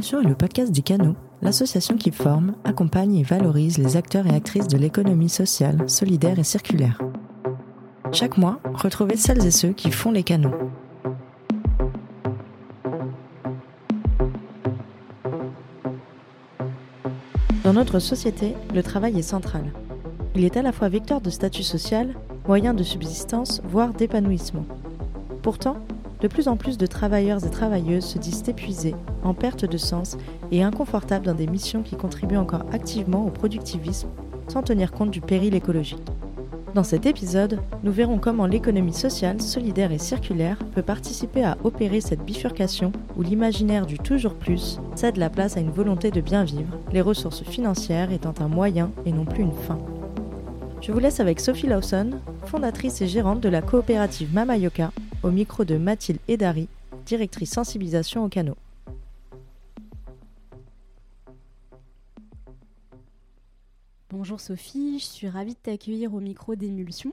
Émotion est le podcast du Canot, l'association qui forme, accompagne et valorise les acteurs et actrices de l'économie sociale, solidaire et circulaire. Chaque mois, retrouvez celles et ceux qui font les canaux. Dans notre société, le travail est central. Il est à la fois vecteur de statut social, moyen de subsistance, voire d'épanouissement. Pourtant, de plus en plus de travailleurs et travailleuses se disent épuisés, en perte de sens et inconfortables dans des missions qui contribuent encore activement au productivisme sans tenir compte du péril écologique. Dans cet épisode, nous verrons comment l'économie sociale, solidaire et circulaire peut participer à opérer cette bifurcation où l'imaginaire du toujours plus cède la place à une volonté de bien vivre, les ressources financières étant un moyen et non plus une fin. Je vous laisse avec Sophie Lawson, fondatrice et gérante de la coopérative Mamayoka, au micro de Mathilde Edari, directrice sensibilisation au canot. Bonjour Sophie, je suis ravie de t'accueillir au micro d'Émulsion.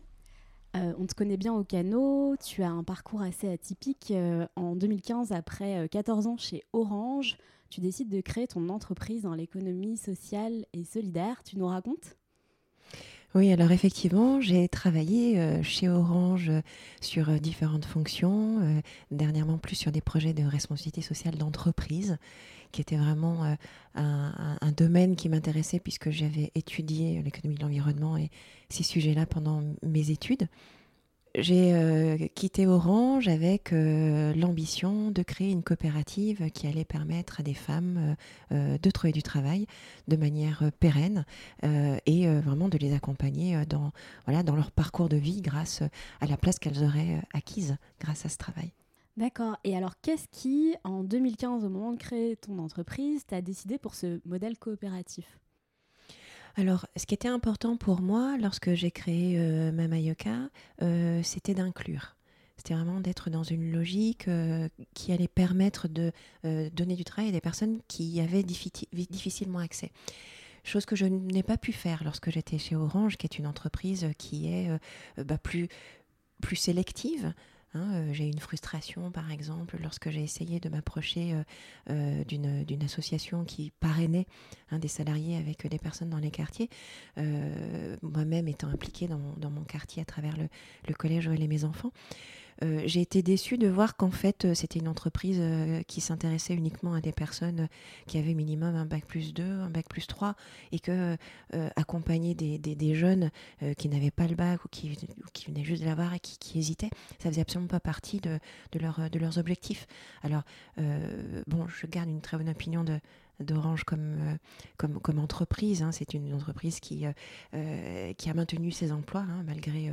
Euh, on te connaît bien au canot, tu as un parcours assez atypique. Euh, en 2015, après 14 euh, ans chez Orange, tu décides de créer ton entreprise dans l'économie sociale et solidaire. Tu nous racontes? Oui, alors effectivement, j'ai travaillé euh, chez Orange euh, sur euh, différentes fonctions, dernièrement plus sur des projets de responsabilité sociale d'entreprise, qui était vraiment un, domaine qui m'intéressait puisque j'avais étudié l'économie de l'environnement et ces sujets-là pendant mes études j'ai euh, quitté Orange avec euh, l'ambition de créer une coopérative qui allait permettre à des femmes euh, de trouver du travail de manière pérenne et vraiment de les accompagner dans, leur parcours de vie grâce à la place qu'elles auraient acquise grâce à ce travail. D'accord. Et alors, qu'est-ce qui, en 2015, au moment de créer ton entreprise, t'a décidé pour ce modèle coopératif? Alors, ce qui était important pour moi lorsque j'ai créé euh, Mamayoka, euh, c'était d'inclure. C'était vraiment d'être dans une logique euh, qui allait permettre de donner du travail à des personnes qui y avaient difficilement accès. Chose que je n'ai pas pu faire lorsque j'étais chez Orange, qui est une entreprise qui est bah, plus, plus sélective. Hein, euh, j'ai eu une frustration, par exemple, lorsque j'ai essayé de m'approcher euh, euh, d'une association qui parrainait hein, des salariés avec des personnes dans les quartiers. Moi-même étant impliquée dans, mon quartier à travers le, le collège où et mes enfants. Euh, j'ai été déçue de voir qu'en fait, euh, c'était une entreprise euh, qui s'intéressait uniquement à des personnes qui avaient minimum un bac plus 2, un bac plus 3, et que accompagner des, jeunes qui n'avaient pas le bac ou qui, qui venaient juste de l'avoir et qui, hésitaient, ça faisait absolument pas partie de leurs objectifs. Alors, bon, je garde une très bonne opinion de, d'Orange comme, euh, comme, comme, entreprise. Hein. C'est une entreprise qui, euh, euh, qui a maintenu ses emplois hein, malgré,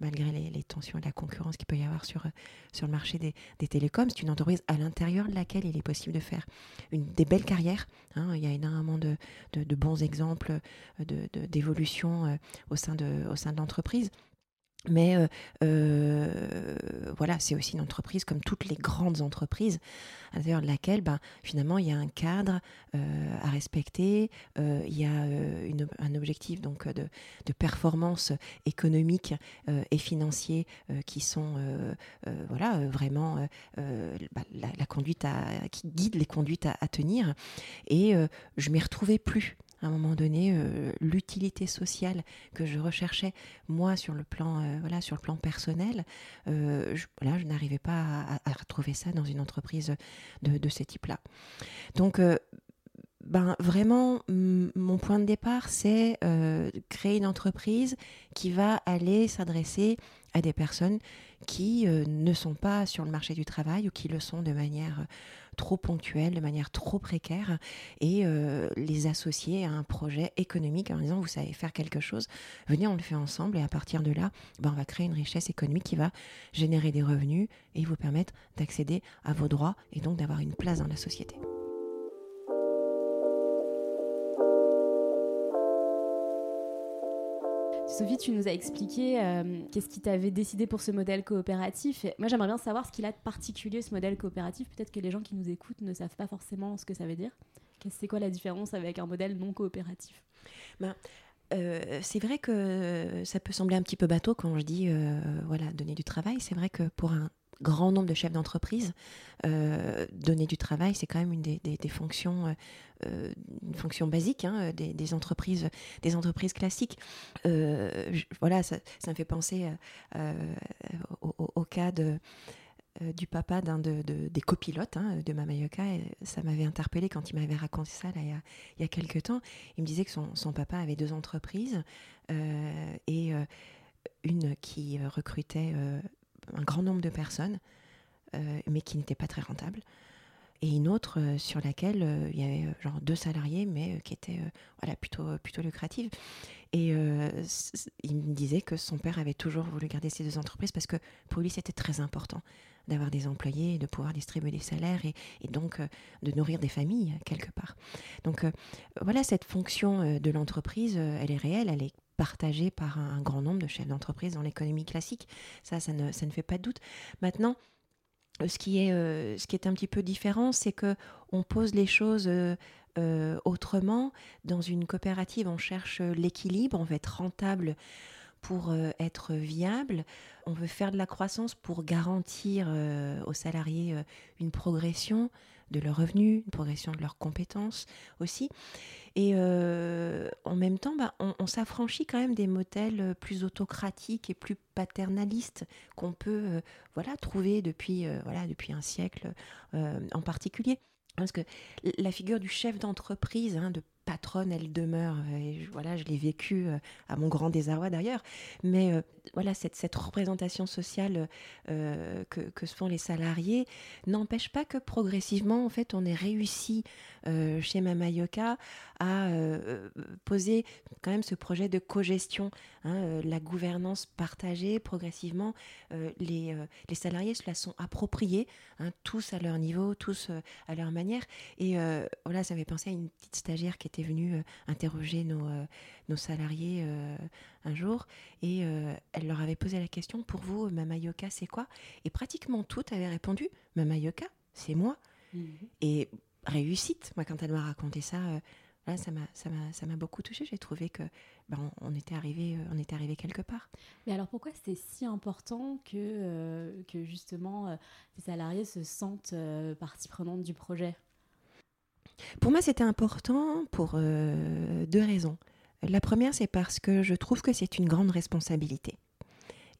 malgré les, tensions et la concurrence qu'il peut y avoir sur, sur le marché des, des télécoms. C'est une entreprise à l'intérieur de laquelle il est possible de faire une, des belles carrières. Hein. Il y a énormément de, de, bons exemples d'évolution au sein de, au sein de l'entreprise. Mais euh, euh, voilà, c'est aussi une entreprise comme toutes les grandes entreprises, à l'intérieur de laquelle ben, finalement il y a un cadre euh, à respecter, il y a un objectif donc de, performance économique et financier qui sont voilà vraiment bah, la, conduite qui guide les conduites à, à tenir. Et je m'y retrouvais plus un moment donné euh, l'utilité sociale que je recherchais moi sur le plan euh, voilà sur le plan personnel euh, je, voilà, je n'arrivais pas à, retrouver ça dans une entreprise de, de ce type là donc ben, vraiment, mon point de départ, c'est créer une entreprise qui va aller s'adresser à des personnes qui ne sont pas sur le marché du travail ou qui le sont de manière trop ponctuelles, de manière trop précaire, et euh, les associer à un projet économique en disant, vous savez faire quelque chose, venez, on le fait ensemble, et à partir de là, ben, on va créer une richesse économique qui va générer des revenus et vous permettre d'accéder à vos droits et donc d'avoir une place dans la société. Sophie, tu nous as expliqué euh, qu'est-ce qui t'avait décidé pour ce modèle coopératif. moi, j'aimerais bien savoir ce qu'il a de particulier, ce modèle coopératif. Peut-être que les gens qui nous écoutent ne savent pas forcément ce que ça veut dire. C'est quoi la différence avec un modèle non coopératif? Ben, euh, c'est vrai que ça peut sembler un petit peu bateau quand je dis euh, voilà donner du travail. C'est vrai que pour un grand nombre de chefs d'entreprise, donner du travail, c'est quand même une des, fonctions, une fonction basique hein, des, entreprises, des entreprises classiques. voilà, ça, me fait penser au, cas de euh, du papa d'un de, des copilotes hein, de Mamayoka. Et ça m'avait interpellé quand il m'avait raconté ça il, y a, il, y a, quelques temps. Il me disait que son, papa avait deux entreprises euh, et euh, une qui recrutait un grand nombre de personnes, mais qui n'était pas très rentable. Et une autre sur laquelle il y avait genre deux salariés, mais qui était voilà, plutôt, plutôt lucrative. Et il me disait que son père avait toujours voulu garder ces deux entreprises parce que pour lui, c'était très important d'avoir des employés, de pouvoir distribuer des salaires et, donc euh, de nourrir des familles quelque part. Donc euh, voilà, cette fonction euh, de l'entreprise, elle est réelle, elle est partagée par un, grand nombre de chefs d'entreprise dans l'économie classique. Ça, ça ne, ça ne fait pas de doute. Maintenant, ce qui est, ce qui est un petit peu différent, c'est que on pose les choses autrement. Dans une coopérative, on cherche l'équilibre, on veut être rentable pour euh, être viable. On veut faire de la croissance pour garantir euh, aux salariés euh, une progression de leurs revenus, une progression de leurs compétences aussi. Et en même temps, bah, on, s'affranchit quand même des modèles plus autocratiques et plus paternalistes qu'on peut voilà, trouver depuis, voilà, depuis un siècle en particulier. Parce que la figure du chef d'entreprise, hein, de patronne, elle demeure. Et voilà, je l'ai vécu euh, à mon grand désarroi d'ailleurs. Mais euh, voilà, cette, cette représentation sociale euh, que, que, se font les salariés n'empêche pas que progressivement, en fait, on ait réussi chez Mama Yoka à poser quand même ce projet de co-gestion, hein, la gouvernance partagée progressivement. les, les salariés se la sont appropriés, hein, tous à leur niveau, tous à leur manière. Et voilà, ça m'avait pensé à une petite stagiaire qui était venue euh, interroger nos, euh, nos salariés euh, un jour et elle leur avait posé la question pour vous, Mama Yoka, c'est quoi? Et pratiquement toutes avaient répondu Mama Yoka, c'est moi. Mhm. Et réussite, moi, quand elle m'a raconté ça, là, ça m'a, ça, m'a, ça m'a beaucoup touché. J'ai trouvé que ben, on, était arrivé, on était arrivé quelque part. Mais alors pourquoi c'est si important que, que justement ces salariés se sentent partie prenante du projet? Pour moi, c'était important pour euh, deux raisons. La première, c'est parce que je trouve que c'est une grande responsabilité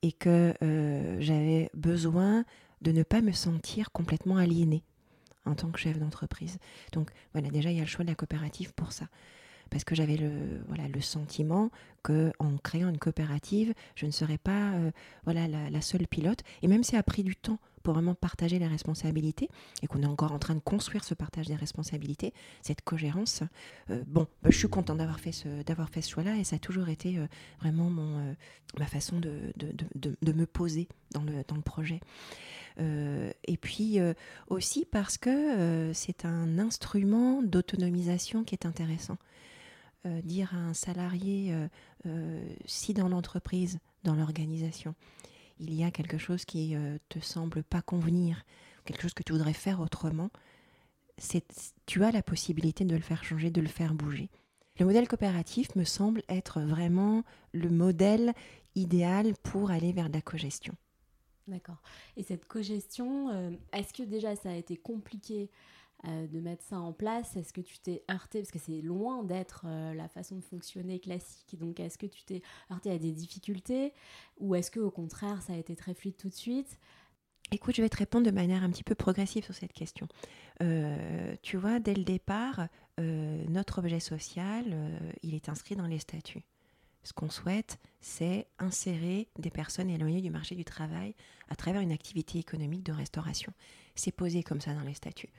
et que euh, j'avais besoin de ne pas me sentir complètement aliénée en tant que chef d'entreprise. Donc voilà, déjà, il y a le choix de la coopérative pour ça. Parce que j'avais le, voilà, le sentiment que en créant une coopérative, je ne serais pas euh, voilà, la, seule pilote. Et même si ça a pris du temps pour vraiment partager les responsabilités et qu'on est encore en train de construire ce partage des responsabilités, cette cohérence. Euh, bon, bah, je suis contente d'avoir fait ce, d'avoir fait ce choix-là et ça a toujours été euh, vraiment mon, euh, ma façon de, de, de, de, me poser dans le, dans le projet. et puis aussi parce que c'est un instrument d'autonomisation qui est intéressant. Dire à un salarié, si dans l'entreprise, dans l'organisation, il y a quelque chose qui euh, te semble pas convenir, quelque chose que tu voudrais faire autrement, tu as la possibilité de le faire changer, de le faire bouger. Le modèle coopératif me semble être vraiment le modèle idéal pour aller vers la cogestion. D'accord. Et cette cogestion, euh, est-ce que déjà ça a été compliqué euh, de mettre ça en place? Est-ce que tu t'es heurté? Parce que c'est loin d'être euh, la façon de fonctionner classique. Donc, est-ce que tu t'es heurté à des difficultés? Ou est-ce que au contraire, ça a été très fluide tout de suite? Écoute, je vais te répondre de manière un petit peu progressive sur cette question. Euh, tu vois, dès le départ, notre objet social, il est inscrit dans les statuts. Ce qu'on souhaite, c'est insérer des personnes éloignées du marché du travail à travers une activité économique de restauration. C'est posé comme ça dans les statuts.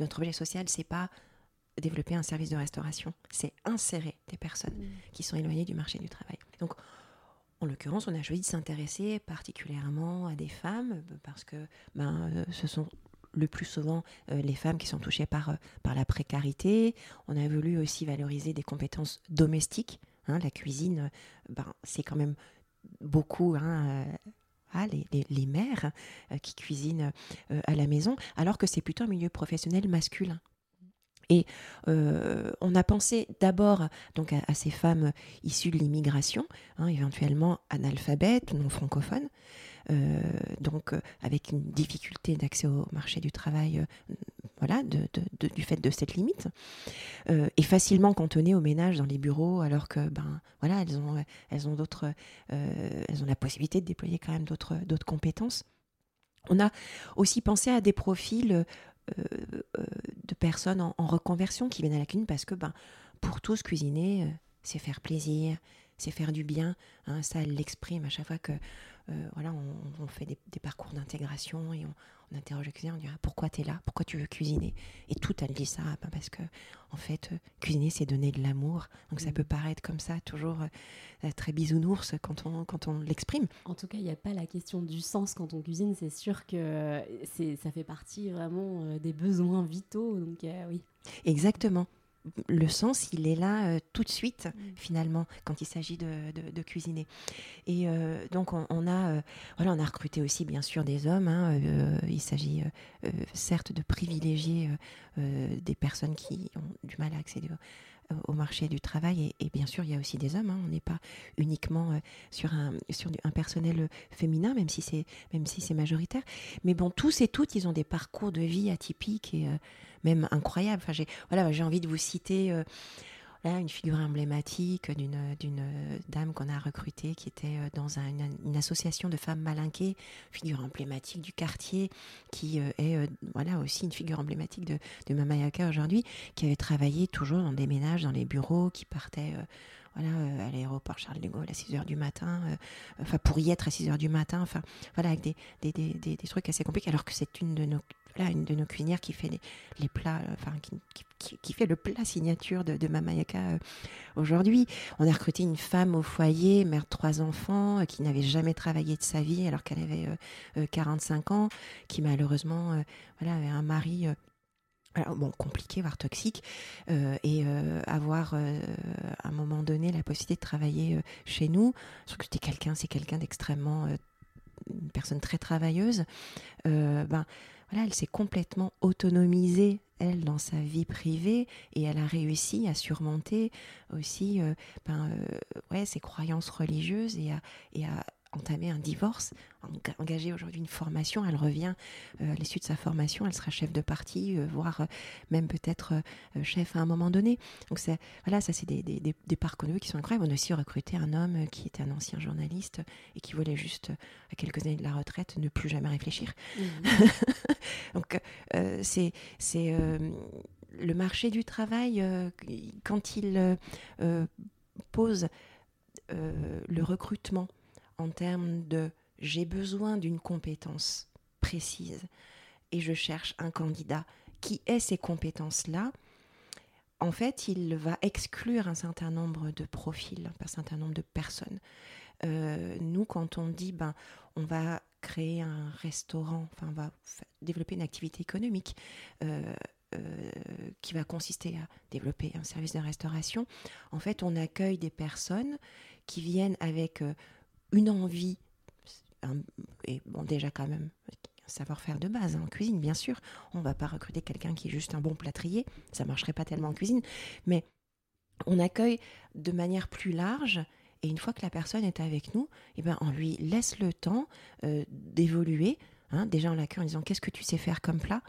Notre objet social, c'est pas développer un service de restauration, c'est insérer des personnes mm. qui sont éloignées du marché du travail. Donc, en l'occurrence, on a choisi de s'intéresser particulièrement à des femmes parce que ben, euh, ce sont le plus souvent euh, les femmes qui sont touchées par, euh, par la précarité. On a voulu aussi valoriser des compétences domestiques. Hein. la cuisine, ben, c'est quand même beaucoup hein, ah, les, mères euh, qui cuisinent euh, à la maison, alors que c'est plutôt un milieu professionnel masculin. Et euh, on a pensé d'abord donc à, ces femmes issues de l'immigration, hein, éventuellement analphabètes, non francophones, donc avec une difficulté d'accès au marché du travail voilà, du fait de cette limite, et facilement cantonnées au ménage dans les bureaux, alors que ben voilà, elles ont, elles ont d'autres, elles ont la possibilité de déployer quand même d'autres, d'autres compétences. On a aussi pensé à des profils de personnes en, reconversion qui viennent à la cuisine parce que ben, pour tous, cuisiner, c'est faire plaisir, c'est faire du bien. Hein, ça, l'exprime à chaque fois que euh, voilà, on, fait des, parcours d'intégration et on, interroge le cuisinier, on dit ah, pourquoi tu es là, pourquoi tu veux cuisiner? Et tout, elle dit ça, ben, parce que en fait, euh, cuisiner, c'est donner de l'amour. Donc ça mm. peut paraître comme ça, toujours euh, très bisounours quand on, quand on l'exprime. En tout cas, il n'y a pas la question du sens quand on cuisine. C'est sûr que ça fait partie vraiment des besoins vitaux. Donc oui. Exactement le sens, il est là euh, tout de suite, mm. finalement, quand il s'agit de, cuisiner. Et euh, donc, on, a, euh, voilà, on a recruté aussi, bien sûr, des hommes. Hein, il s'agit, certes, de privilégier des personnes qui ont du mal à accéder au marché du travail et, bien sûr il y a aussi des hommes hein. on n'est pas uniquement sur un sur un personnel féminin même si c'est si majoritaire mais bon tous et toutes ils ont des parcours de vie atypiques et même incroyable. Enfin, j'ai voilà, envie de vous citer euh, une figure emblématique d'une, dame qu'on a recrutée qui était euh, dans une, association de femmes malinquées, figure emblématique du quartier, qui euh, est voilà aussi une figure emblématique de, de Mamayaka aujourd'hui, qui avait travaillé toujours dans des ménages, dans les bureaux, qui partait voilà, à l'aéroport Charles de Gaulle à 6 h du matin, enfin pour y être à 6 h du matin, enfin voilà, avec des, des, des, des, trucs assez compliqués, alors que c'est une de nos une de nos cuisinières qui fait les, plats, euh, enfin, qui, fait le plat signature de, de Mamayaka euh, aujourd'hui. On a recruté une femme au foyer, mère de trois enfants, euh, qui n'avait jamais travaillé de sa vie alors qu'elle avait 45 ans, qui malheureusement voilà, avait un mari bon, compliqué, voire toxique, et avoir à un moment donné la possibilité de travailler chez nous. que c'était quelqu'un, c'est quelqu'un d'extrêmement, une personne très travailleuse. ben, voilà, elle s'est complètement autonomisée, elle, dans sa vie privée, et elle a réussi à surmonter aussi euh, ben, euh, ses croyances religieuses et à entamer un divorce, engager aujourd'hui une formation. Elle revient euh, à l'issue de sa formation, elle sera chef de parti, voire même peut-être chef à un moment donné. Donc voilà, ça c'est des, des, des, parcours qui sont incroyables. On a aussi recruté un homme qui était un ancien journaliste et qui voulait juste, à quelques années de la retraite, ne plus jamais réfléchir. Mmh. Donc, euh, c'est euh, le marché du travail, euh, quand il pose le recrutement en termes de j'ai besoin d'une compétence précise et je cherche un candidat qui ait ces compétences-là, en fait, il va exclure un certain nombre de profils, un certain nombre de personnes. nous, quand on dit, ben, on va créer un restaurant, enfin, on va développer une activité économique euh, euh, qui va consister à développer un service de restauration. En fait, on accueille des personnes qui viennent avec euh, une envie, et bon, déjà quand même, un savoir-faire de base hein, en cuisine, bien sûr. On ne va pas recruter quelqu'un qui est juste un bon plâtrier, ça ne marcherait pas tellement en cuisine, mais on accueille de manière plus large et une fois que la personne est avec nous, eh ben, on lui laisse le temps euh, d'évoluer. Hein. Déjà, on l'accueille en disant Qu'est-ce que tu sais faire comme plat?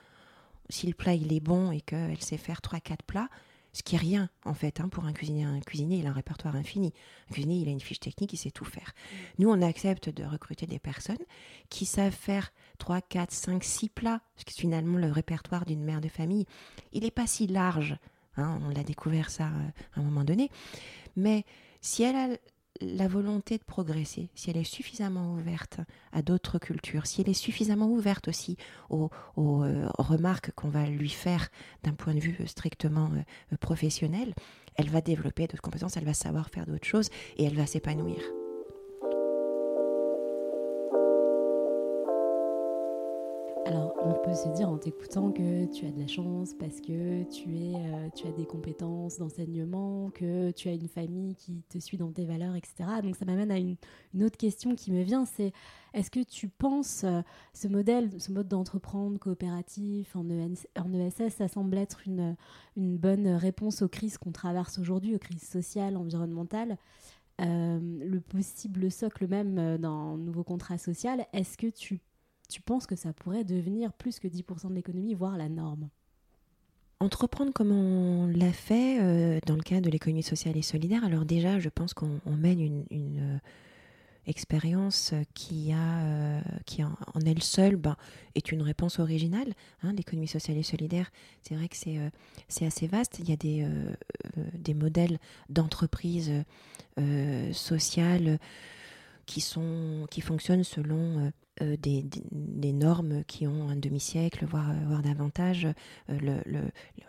Si le plat il est bon et qu'elle sait faire 3-4 plats, ce qui est rien en fait hein, pour un cuisinier. Un cuisinier, il a un répertoire infini. Un cuisinier, il a une fiche technique, il sait tout faire. Nous, on accepte de recruter des personnes qui savent faire 3, 4, 5, 6 plats, parce que finalement, le répertoire d'une mère de famille, il n'est pas si large. Hein, on l'a découvert ça euh, à un moment donné. Mais si elle a la volonté de progresser, si elle est suffisamment ouverte à d'autres cultures, si elle est suffisamment ouverte aussi aux, euh, remarques qu'on va lui faire d'un point de vue strictement euh, professionnel, elle va développer d'autres compétences, elle va savoir faire d'autres choses et elle va s'épanouir. Alors, on peut se dire en t'écoutant que tu as de la chance parce que tu, es, euh, tu as des compétences d'enseignement, que tu as une famille qui te suit dans tes valeurs, etc. Donc, ça m'amène à une, autre question qui me vient, c'est est-ce que tu penses euh, ce modèle, ce mode d'entreprendre coopératif en, ESS, e ça semble être une, bonne réponse aux crises qu'on traverse aujourd'hui, aux crises sociales, environnementales? Le possible socle même d'un nouveau contrat social, est-ce que tu, tu penses que ça pourrait devenir plus que 10% de l'économie, voire la norme? Entreprendre comme on l'a fait euh, dans le cadre de l'économie sociale et solidaire, alors déjà, je pense qu'on mène une, euh, expérience euh, qui en, elle seule ben, est une réponse originale. Hein, l'économie sociale et solidaire, c'est vrai que c'est assez vaste. Il y a des, modèles d'entreprise sociales qui, sont, qui fonctionnent selon euh, des, normes qui ont un demi-siècle, voire, euh, voire davantage. Euh,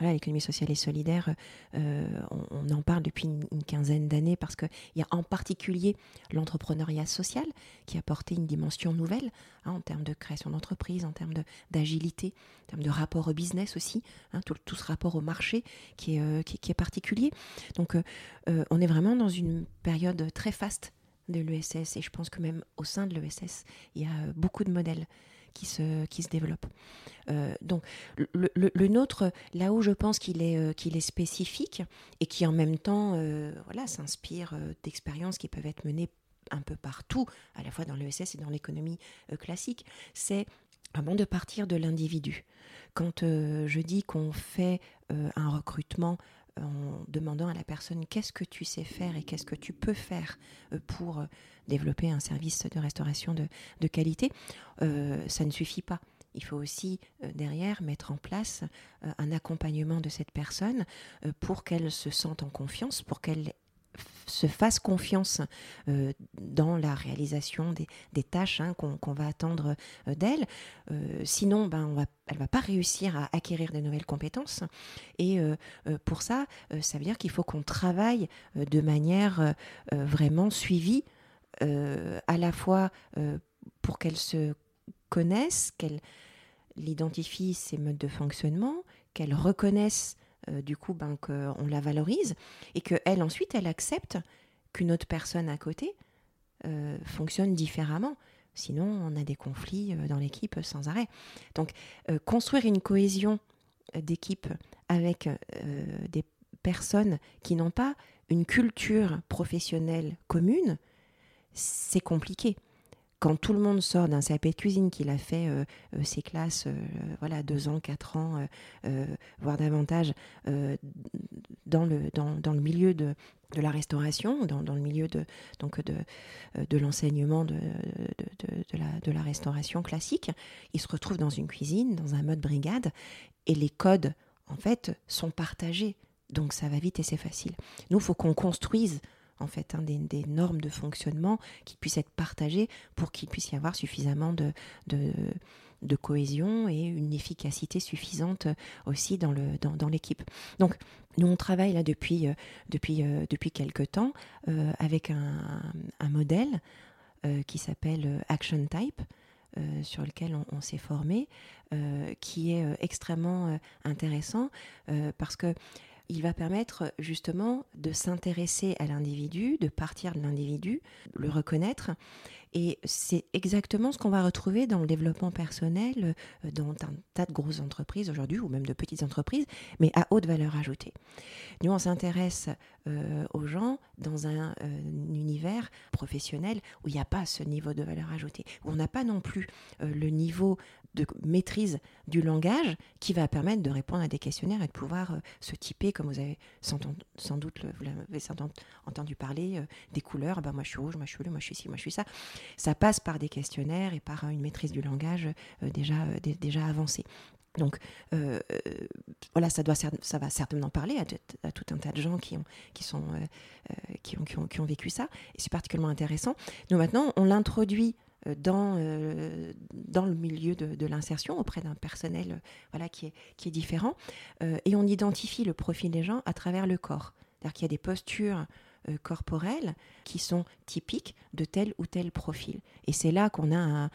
l'économie sociale et solidaire, on, en parle depuis une, quinzaine d'années parce qu'il y a en particulier l'entrepreneuriat social qui a porté une dimension nouvelle hein, en termes de création d'entreprise, en termes d'agilité, en termes de rapport au business aussi, hein, tout, tout, ce rapport au marché qui est, qui, qui est particulier. Donc on est vraiment dans une période très faste de l'ESS. Et je pense que même au sein de l'ESS, il y a beaucoup de modèles qui se, qui se développent. Euh, donc le, le, nôtre, là où je pense qu'il est, euh, qu'il est spécifique et qui en même temps euh, voilà, s'inspire d'expériences qui peuvent être menées un peu partout, à la fois dans l'ESS et dans l'économie classique, c'est avant de partir de l'individu. Quand je dis qu'on fait un recrutement en demandant à la personne qu'est-ce que tu sais faire et qu'est-ce que tu peux faire euh, pour euh, développer un service de restauration de, qualité, euh, ça ne suffit pas. Il faut aussi derrière mettre en place un accompagnement de cette personne pour qu'elle se sente en confiance, pour qu'elle se fasse confiance euh, dans la réalisation des, tâches hein, qu'on va attendre euh, d'elle. Euh, sinon, ben, elle ne va pas réussir à acquérir de nouvelles compétences. Et pour ça, ça veut dire qu'il faut qu'on travaille de manière vraiment suivie, à la fois pour qu'elle se connaisse, qu'elle identifie ses modes de fonctionnement, qu'elle reconnaisse euh, du coup, ben, qu'on la valorise et qu'elle, ensuite, elle accepte qu'une autre personne à côté euh, fonctionne différemment. Sinon, on a des conflits euh, dans l'équipe sans arrêt. Donc, construire une cohésion d'équipe avec des personnes qui n'ont pas une culture professionnelle commune, c'est compliqué quand tout le monde sort d'un CAP de cuisine, qu'il a fait euh, euh, ses classes, euh, voilà, deux ans, quatre ans, voire davantage, dans, le, dans, le milieu de, de la restauration, dans, dans, le milieu de, donc de, de l'enseignement de, de, la, de la restauration classique, il se retrouve dans une cuisine, dans un mode brigade, et les codes, en fait, sont partagés. Donc ça va vite et c'est facile. Nous, il faut qu'on construise en fait, hein, des, normes de fonctionnement qui puissent être partagées pour qu'il puisse y avoir suffisamment de, cohésion et une efficacité suffisante aussi dans, l'équipe. Donc, nous, on travaille là depuis, euh, depuis, euh, depuis quelques temps euh, avec un, modèle qui s'appelle Action Type. sur lequel on s'est formé, qui est extrêmement intéressant parce que il va permettre justement de s'intéresser à l'individu, de partir de l'individu, le reconnaître. Et c'est exactement ce qu'on va retrouver dans le développement personnel, euh, dans un tas de grosses entreprises aujourd'hui, ou même de petites entreprises, mais à haute valeur ajoutée. Nous, on s'intéresse euh, aux gens dans un, euh, univers professionnel où il n'y a pas ce niveau de valeur ajoutée, où on n'a pas non plus le niveau de maîtrise du langage qui va permettre de répondre à des questionnaires et de pouvoir euh, se typer, comme vous avez sans, doute vous l'avez entendu parler, euh, des couleurs. Bah, moi, je suis rouge, moi, je suis bleu, moi, je suis ci, moi, je suis ça. Ça passe par des questionnaires et par une maîtrise du langage euh, déjà, déjà avancée. Donc voilà, ça, doit, ça va certainement parler à, tout un tas de gens qui ont, qui sont, qui ont, qui ont, qui ont vécu ça. Et c'est particulièrement intéressant. Nous, maintenant, on l'introduit dans, euh, dans le milieu de, l'insertion auprès d'un personnel euh, voilà, qui, est, qui est différent. et on identifie le profil des gens à travers le corps. C'est-à-dire qu'il y a des postures corporelles qui sont typiques de tel ou tel profil. Et c'est là qu'on a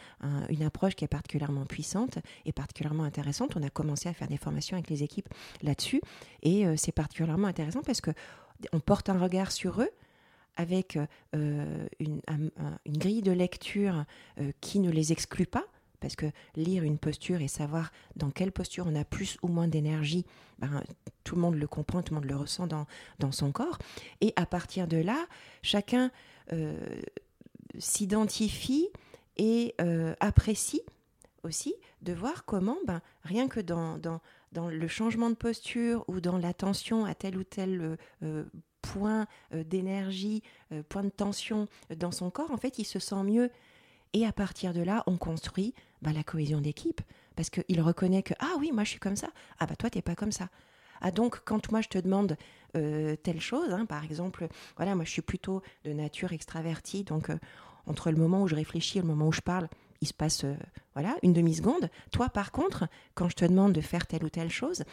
une approche qui est particulièrement puissante et particulièrement intéressante. On a commencé à faire des formations avec les équipes là-dessus. Et c'est particulièrement intéressant parce que on porte un regard sur eux avec euh, une, grille de lecture euh, qui ne les exclut pas, parce que lire une posture et savoir dans quelle posture on a plus ou moins d'énergie, ben, tout le monde le comprend, tout le monde le ressent dans, dans son corps. Et à partir de là, chacun s'identifie et apprécie aussi de voir comment, ben, rien que dans, dans, dans, le changement de posture ou dans l'attention à tel ou tel point d'énergie, point de tension dans son corps, en fait, il se sent mieux. Et à partir de là, on construit ben, la cohésion d'équipe parce qu'il reconnaît que ah oui, moi je suis comme ça, ah bah toi t'es pas comme ça. Ah donc quand moi je te demande euh, telle chose, hein, par exemple, voilà, moi je suis plutôt de nature extravertie, donc euh, entre le moment où je réfléchis et le moment où je parle, il se passe euh, voilà une demi seconde. Toi par contre, quand je te demande de faire telle ou telle chose,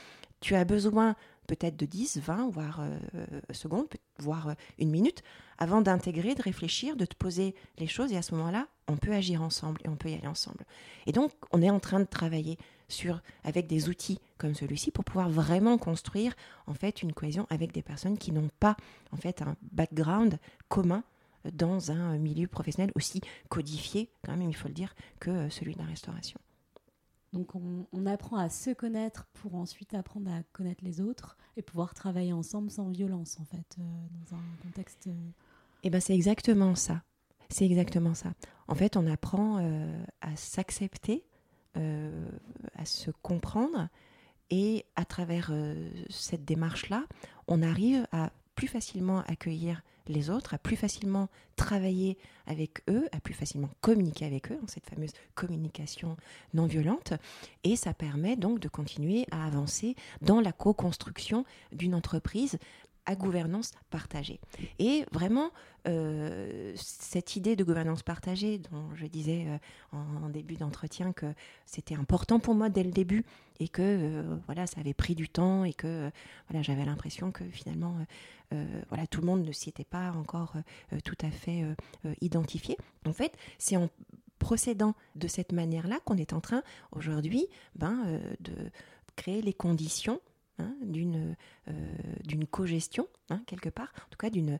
tu as besoin peut-être de 10, 20, voire euh, secondes, voire euh, une minute, avant d'intégrer, de réfléchir, de te poser les choses. Et à ce moment-là, on peut agir ensemble et on peut y aller ensemble. Et donc, on est en train de travailler sur, avec des outils comme celui-ci pour pouvoir vraiment construire en fait une cohésion avec des personnes qui n'ont pas en fait un background commun dans un milieu professionnel aussi codifié, quand même, il faut le dire, que euh, celui de la restauration. Donc on, apprend à se connaître pour ensuite apprendre à connaître les autres et pouvoir travailler ensemble sans violence en fait euh, dans un contexte. Euh, eh ben c'est exactement ça. C'est exactement ça. En fait, on apprend euh, à s'accepter, à se comprendre et à travers cette démarche-là, on arrive à plus facilement accueillir les autres, à plus facilement travailler avec eux, à plus facilement communiquer avec eux, cette fameuse communication non violente. Et ça permet donc de continuer à avancer dans la co-construction d'une entreprise à gouvernance partagée. Et vraiment, euh, cette idée de gouvernance partagée, dont je disais euh, en, début d'entretien que c'était important pour moi dès le début et que euh, voilà, ça avait pris du temps et que voilà, j'avais l'impression que finalement, voilà, tout le monde ne s'y était pas encore tout à fait identifié. En fait, c'est en procédant de cette manière-là qu'on est en train aujourd'hui ben, de créer les conditions Hein, d'une euh, d'une co-gestion, hein, quelque part, en tout cas d'une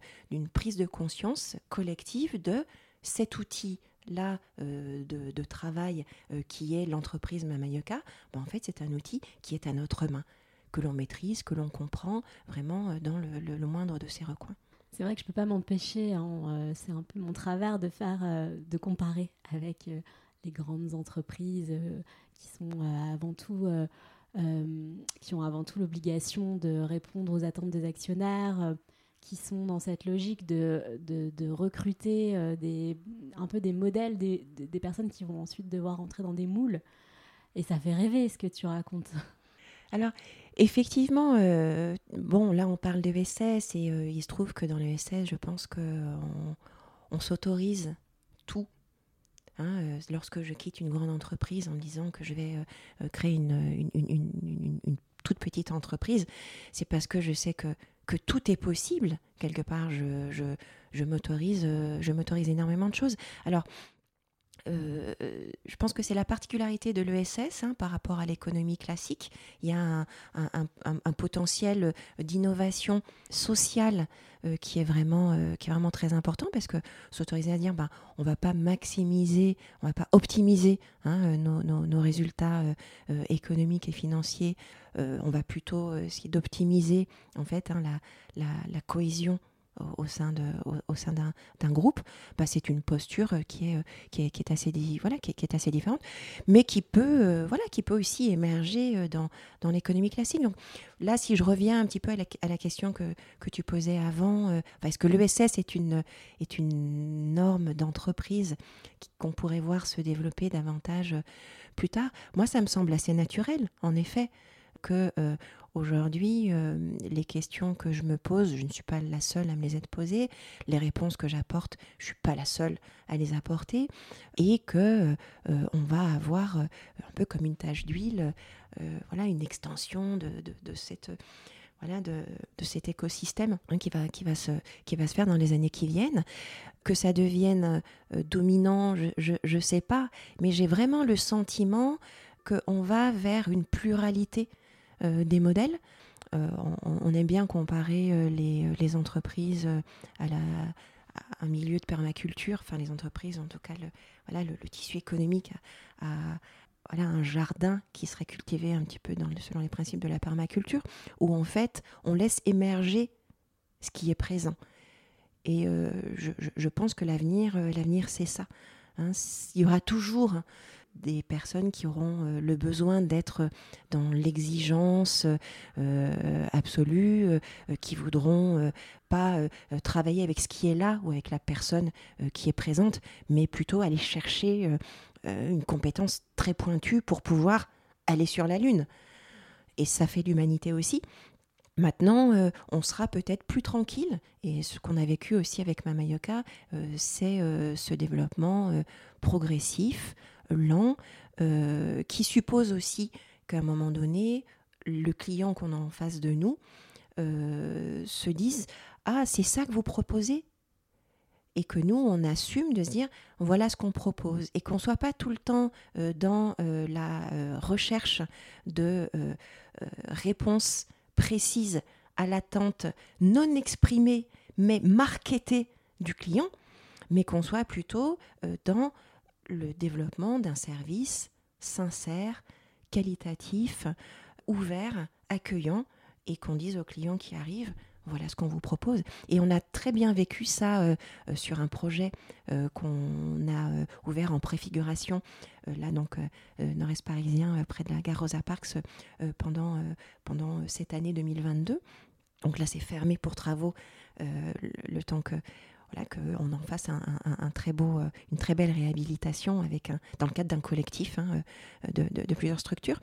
prise de conscience collective de cet outil-là euh, de, travail euh, qui est l'entreprise Mamayoka, ben, en fait c'est un outil qui est à notre main, que l'on maîtrise, que l'on comprend vraiment dans le, moindre de ses recoins. C'est vrai que je ne peux pas m'empêcher, hein, c'est un peu mon travers de faire, de comparer avec les grandes entreprises qui sont avant tout euh, qui ont avant tout l'obligation de répondre aux attentes des actionnaires, euh, qui sont dans cette logique de, de, recruter euh, des, un peu des modèles, des, des, personnes qui vont ensuite devoir entrer dans des moules. Et ça fait rêver ce que tu racontes. Alors, effectivement, bon, là on parle de et il se trouve que dans le VSS, je pense qu'on on, s'autorise tout Hein, euh, lorsque je quitte une grande entreprise en me disant que je vais euh, euh, créer une, une, toute petite entreprise, c'est parce que je sais que, que tout est possible. Quelque part, je, je, je m'autorise énormément de choses. Alors, euh, je pense que c'est la particularité de l'ESS hein, par rapport à l'économie classique. Il y a un, potentiel d'innovation sociale euh, qui, est vraiment, euh, qui est vraiment très important parce que s'autoriser à dire ben, on ne va pas maximiser, on ne va pas optimiser hein, nos, résultats économiques et financiers, on va plutôt essayer d'optimiser en fait hein, la, cohésion au sein de au, sein d'un groupe bah, c'est une posture qui est qui est, qui est assez voilà qui est, assez différente mais qui peut euh, voilà qui peut aussi émerger euh, dans dans l'économie classique. Donc là si je reviens un petit peu à la, question que, que tu posais avant euh, est-ce que l'ESS est une est une norme d'entreprise qu'on pourrait voir se développer davantage plus tard? Moi ça me semble assez naturel en effet que Aujourd'hui, euh, les questions que je me pose, je ne suis pas la seule à me les être posées. Les réponses que j'apporte, je ne suis pas la seule à les apporter. Et que euh, on va avoir euh, un peu comme une tache d'huile, voilà, une extension de, cette voilà, de, cet écosystème hein, qui, va, qui, va se, qui va se faire dans les années qui viennent. Que ça devienne dominant, je ne sais pas, mais j'ai vraiment le sentiment qu'on va vers une pluralité euh, des modèles. Euh, on, aime bien comparer euh, les, entreprises à, un milieu de permaculture, enfin les entreprises, en tout cas le, voilà, le, tissu économique à, voilà, un jardin qui serait cultivé un petit peu selon les principes de la permaculture, où en fait on laisse émerger ce qui est présent. Et je, pense que l'avenir, l'avenir c'est ça. Hein. il y aura toujours des personnes qui auront le besoin d'être dans l'exigence absolue, qui voudront pas travailler avec ce qui est là ou avec la personne qui est présente, mais plutôt aller chercher une compétence très pointue pour pouvoir aller sur la Lune. Et ça fait l'humanité aussi. Maintenant, euh, on sera peut-être plus tranquille. Et ce qu'on a vécu aussi avec Mamayoka, euh, c'est euh, ce développement progressif, lent, qui suppose aussi qu'à un moment donné, le client qu'on a en face de nous se dise Ah, c'est ça que vous proposez? Et que nous, on assume de se dire, voilà ce qu'on propose, et qu'on ne soit pas tout le temps euh, dans euh, la euh, recherche de réponses précises à l'attente non exprimée, mais marketée du client, mais qu'on soit plutôt dans le développement d'un service sincère, qualitatif, ouvert, accueillant, et qu'on dise aux clients qui arrivent, voilà ce qu'on vous propose. Et on a très bien vécu ça euh, euh, sur un projet euh, qu'on a ouvert en préfiguration, là donc nord-est parisien, près de la gare Rosa Parks, pendant, pendant cette année 2022. Donc là, c'est fermé pour travaux le temps que qu'on en fasse euh, une très belle réhabilitation dans le cadre d'un collectif hein, euh, de, plusieurs structures.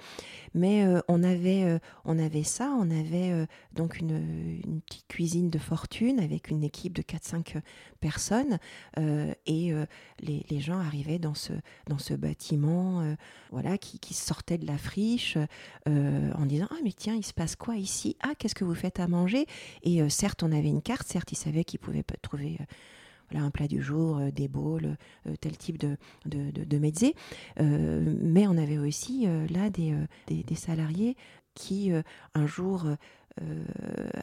Mais euh, on, avait, ça, on avait donc une, petite cuisine de fortune avec une équipe de 4-5 personnes et les, gens arrivaient dans ce, dans ce bâtiment voilà, qui, qui sortait de la friche en disant Ah, mais tiens, il se passe quoi ici? Ah, qu'est-ce que vous faites à manger? Et certes, on avait une carte, certes, ils savaient qu'ils pouvaient trouver un plat du jour, euh, des bowls, euh, tel type de, de, de, euh, mais on avait aussi là des, des, salariés qui, un jour,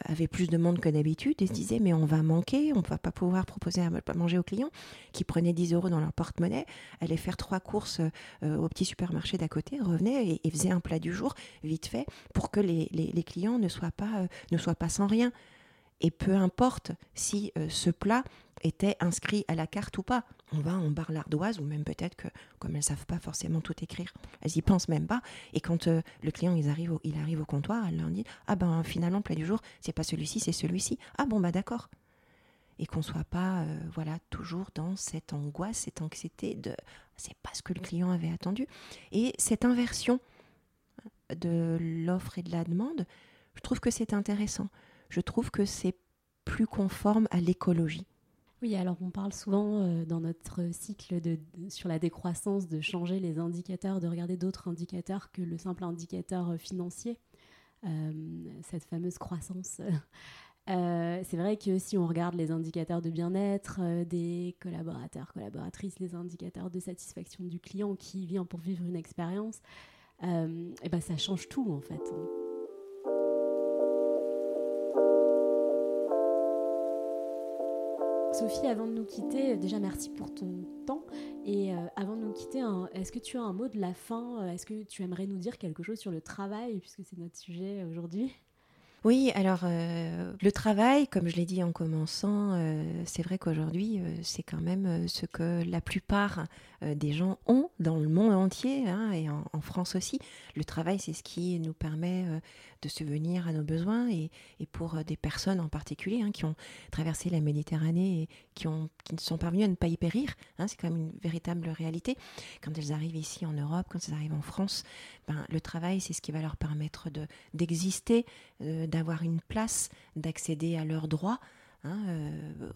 avaient plus de monde que d'habitude et se disaient mais on va manquer, on ne va pas pouvoir proposer à manger aux clients qui prenaient 10 euros dans leur porte-monnaie, allaient faire trois courses au petit supermarché d'à côté, revenaient et, faisaient un plat du jour vite fait pour que les, les, les clients ne soient, pas, ne soient pas sans rien. Et peu importe si ce plat était inscrit à la carte ou pas. On va en barre l'ardoise, ou même peut-être que, comme elles ne savent pas forcément tout écrire, elles y pensent même pas. Et quand euh, le client il arrive, au, il arrive au comptoir, elle leur dit Ah ben finalement, plat du jour, c'est pas celui-ci, c'est celui-ci. Ah bon, bah d'accord. Et qu'on soit pas euh, voilà toujours dans cette angoisse, cette anxiété de c'est pas ce que le client avait attendu. Et cette inversion de l'offre et de la demande, je trouve que c'est intéressant. Je trouve que c'est plus conforme à l'écologie. Oui, alors on parle souvent euh, dans notre cycle sur la décroissance de changer les indicateurs, de regarder d'autres indicateurs que le simple indicateur euh, financier, euh, cette fameuse croissance. c'est vrai que si on regarde les indicateurs de bien-être des collaborateurs, collaboratrices, les indicateurs de satisfaction du client qui vient pour vivre une expérience, et eh ben ça change tout en fait. Sophie, avant de nous quitter, euh, déjà merci pour ton temps. Et euh, avant de nous quitter, est-ce que tu as un mot de la fin euh, Est-ce que tu aimerais nous dire quelque chose sur le travail, puisque c'est notre sujet aujourd'hui? Oui, alors le travail, comme je l'ai dit en commençant, c'est vrai qu'aujourd'hui, c'est quand même ce que la plupart des gens ont dans le monde entier hein, et en, en, France aussi. Le travail, c'est ce qui nous permet de subvenir à nos besoins et, pour euh, des personnes en particulier hein, qui ont traversé la Méditerranée et qui, ont, qui ne sont parvenues à ne pas y périr. Hein, c'est quand même une véritable réalité. Quand elles arrivent ici en Europe, quand elles arrivent en France, ben, le travail, c'est ce qui va leur permettre de, d'exister, euh, d'avoir une place, d'accéder à leurs droits. Hein, euh,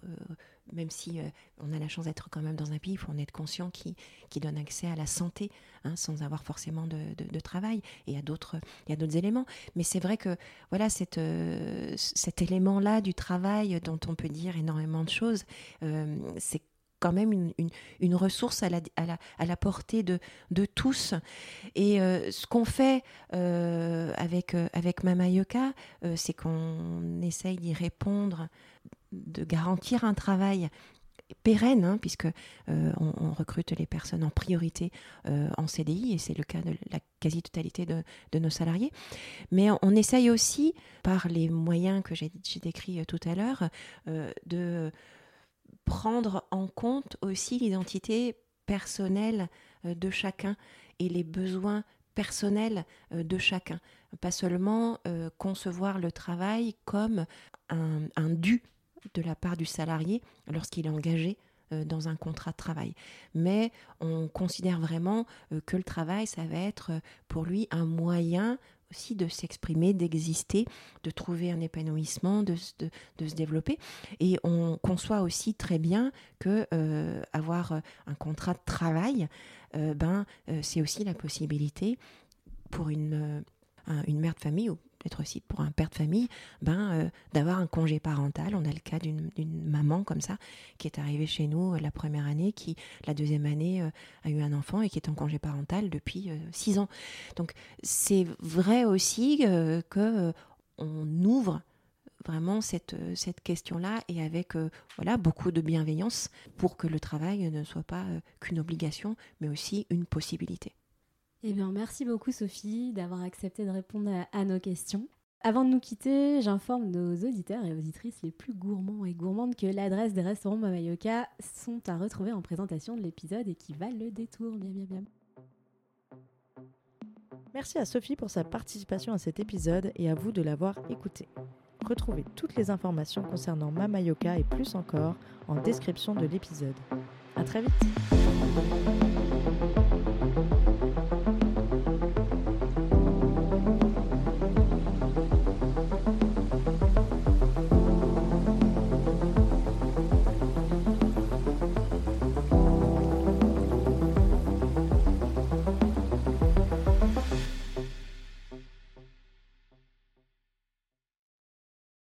même si euh, on a la chance d'être quand même dans un pays, il faut en être conscient qui, qui donne accès à la santé hein, sans avoir forcément de, travail. Et il y a d'autres éléments. Mais c'est vrai que voilà cette, euh, cet élément-là du travail dont on peut dire énormément de choses, euh, c'est quand même une, une, ressource à la, à la, à la portée de, de, tous. Et ce qu'on fait avec, avec Mama Yoka, c'est qu'on essaye d'y répondre de garantir un travail pérenne, hein, puisque euh, on, recrute les personnes en priorité euh, en CDI, et c'est le cas de la quasi-totalité de, nos salariés. Mais on, essaye aussi, par les moyens que j'ai décrits euh, tout à l'heure, de prendre en compte aussi l'identité personnelle de chacun et les besoins personnels de chacun. Pas seulement concevoir le travail comme un, un dû de la part du salarié lorsqu'il est engagé euh, dans un contrat de travail. Mais on considère vraiment euh, que le travail, ça va être euh, pour lui un moyen aussi de s'exprimer, d'exister, de trouver un épanouissement, de, se développer. Et on conçoit aussi très bien que avoir un contrat de travail, ben, c'est aussi la possibilité pour une, une mère de famille peut-être aussi pour un père de famille, ben, euh, d'avoir un congé parental. On a le cas d'une maman comme ça qui est arrivée chez nous euh, la première année, qui la deuxième année euh, a eu un enfant et qui est en congé parental depuis six ans. Donc c'est vrai aussi que on ouvre vraiment cette, cette question-là et avec voilà beaucoup de bienveillance pour que le travail ne soit pas qu'une obligation, mais aussi une possibilité. Eh merci beaucoup Sophie d'avoir accepté de répondre à, nos questions. Avant de nous quitter, j'informe nos auditeurs et auditrices les plus gourmands et gourmandes que l'adresse des restaurants Mamayoka sont à retrouver en présentation de l'épisode et qui valent le détour. Merci à Sophie pour sa participation à cet épisode et à vous de l'avoir écouté. Retrouvez toutes les informations concernant Mamayoka et plus encore en description de l'épisode. À très vite!